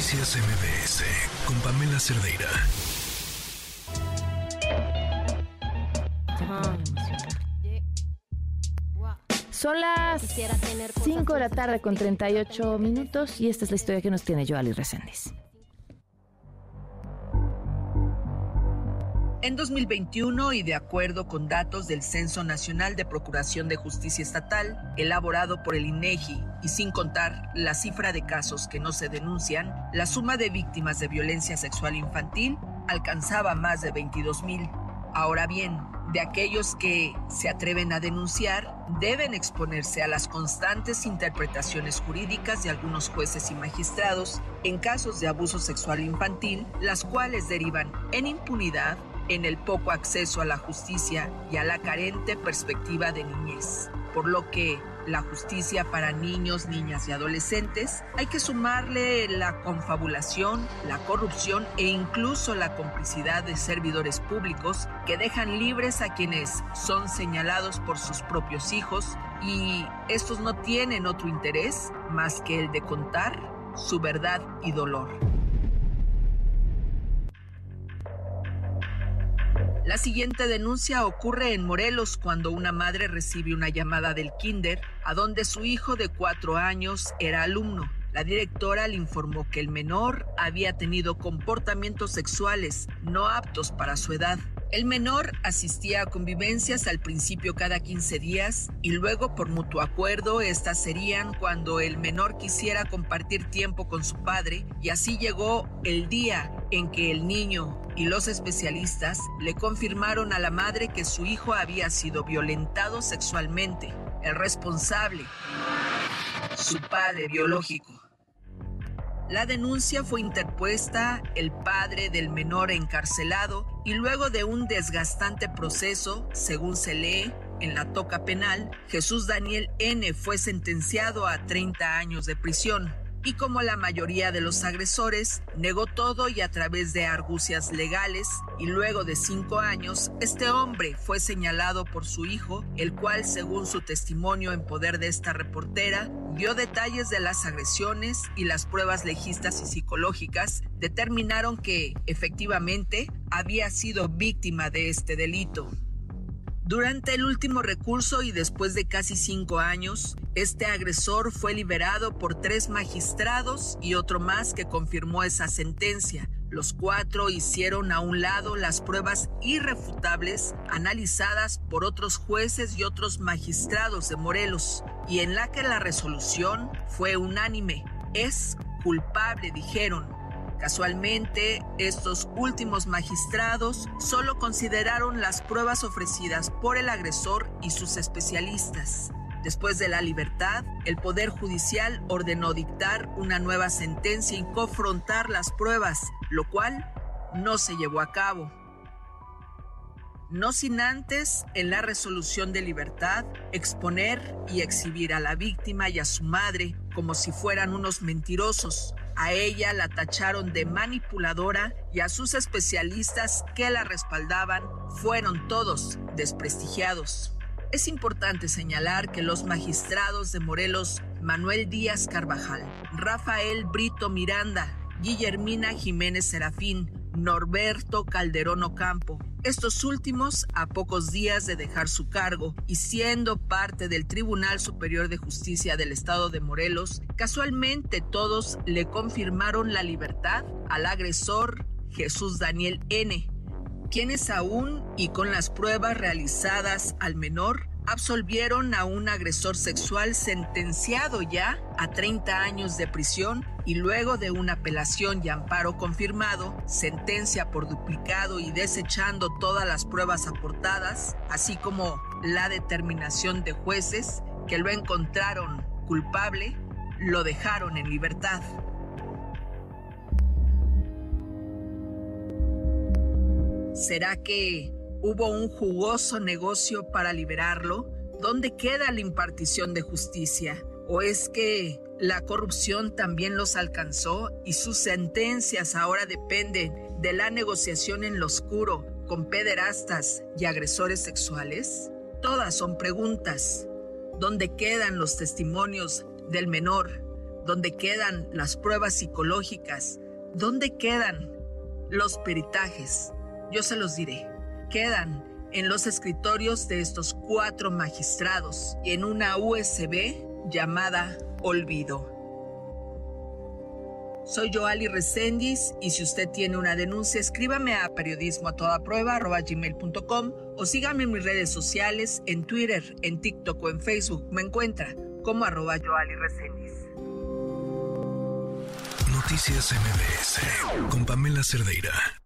Noticias MBS con Pamela Cerdeira. Son las 5 de la tarde con 38 minutos y esta es la historia que nos tiene Joali Reséndiz. En 2021 y de acuerdo con datos del Censo Nacional de Procuración de Justicia Estatal, elaborado por el INEGI, y sin contar la cifra de casos que no se denuncian, la suma de víctimas de violencia sexual infantil alcanzaba más de 22 mil. Ahora bien, de aquellos que se atreven a denunciar deben exponerse a las constantes interpretaciones jurídicas de algunos jueces y magistrados en casos de abuso sexual infantil, las cuales derivan en impunidad en el poco acceso a la justicia y a la carente perspectiva de niñez, por lo que la justicia para niños, niñas y adolescentes, hay que sumarle la confabulación, la corrupción e incluso la complicidad de servidores públicos que dejan libres a quienes son señalados por sus propios hijos y estos no tienen otro interés más que el de contar su verdad y dolor. La siguiente denuncia ocurre en Morelos cuando una madre recibe una llamada del kinder a donde su hijo de cuatro años era alumno. La directora le informó que el menor había tenido comportamientos sexuales no aptos para su edad. El menor asistía a convivencias al principio cada 15 días y luego por mutuo acuerdo estas serían cuando el menor quisiera compartir tiempo con su padre y así llegó el día en que el niño y los especialistas le confirmaron a la madre que su hijo había sido violentado sexualmente. El responsable, su padre biológico. La denuncia fue interpuesta el padre del menor encarcelado y luego de un desgastante proceso, según se lee en la toca penal, Jesús Daniel N. fue sentenciado a 30 años de prisión y como la mayoría de los agresores, negó todo y a través de argucias legales y luego de cinco años, este hombre fue señalado por su hijo, el cual, según su testimonio en poder de esta reportera, dio detalles de las agresiones y las pruebas legistas y psicológicas determinaron que, efectivamente, había sido víctima de este delito. Durante el último recurso y después de casi cinco años, este agresor fue liberado por tres magistrados y otro más que confirmó esa sentencia. Los cuatro hicieron a un lado las pruebas irrefutables analizadas por otros jueces y otros magistrados de Morelos, y en la que la resolución fue unánime. Es culpable, dijeron, Casualmente, estos últimos magistrados solo consideraron las pruebas ofrecidas por el agresor y sus especialistas. Después de la libertad, el Poder Judicial ordenó dictar una nueva sentencia y confrontar las pruebas, lo cual no se llevó a cabo no sin antes, en la resolución de libertad, exponer y exhibir a la víctima y a su madre como si fueran unos mentirosos. A ella la tacharon de manipuladora y a sus especialistas que la respaldaban fueron todos desprestigiados. Es importante señalar que los magistrados de Morelos, Manuel Díaz Carvajal, Rafael Brito Miranda, Guillermina Jiménez Serafín, Norberto Calderón Ocampo, estos últimos a pocos días de dejar su cargo y siendo parte del Tribunal Superior de Justicia del Estado de Morelos, casualmente todos le confirmaron la libertad al agresor Jesús Daniel N., quienes aún y con las pruebas realizadas al menor absolvieron a un agresor sexual sentenciado ya a 30 años de prisión y luego de una apelación y amparo confirmado, sentencia por duplicado y desechando todas las pruebas aportadas, así como la determinación de jueces que lo encontraron culpable, lo dejaron en libertad. ¿Será que hubo un jugoso negocio para liberarlo? ¿Dónde queda la impartición de justicia? ¿O es que la corrupción también los alcanzó y sus sentencias ahora dependen de la negociación en lo oscuro con pederastas y agresores sexuales? Todas son preguntas. ¿Dónde quedan los testimonios del menor? ¿Dónde quedan las pruebas psicológicas? ¿Dónde quedan los peritajes? Yo se los diré. Quedan en los escritorios de estos cuatro magistrados y en una USB llamada Olvido. Soy Joali Recendis y si usted tiene una denuncia, escríbame a periodismo o sígame en mis redes sociales, en Twitter, en TikTok o en Facebook. Me encuentra como arroba Joali Recendis. Noticias MBS con Pamela Cerdeira.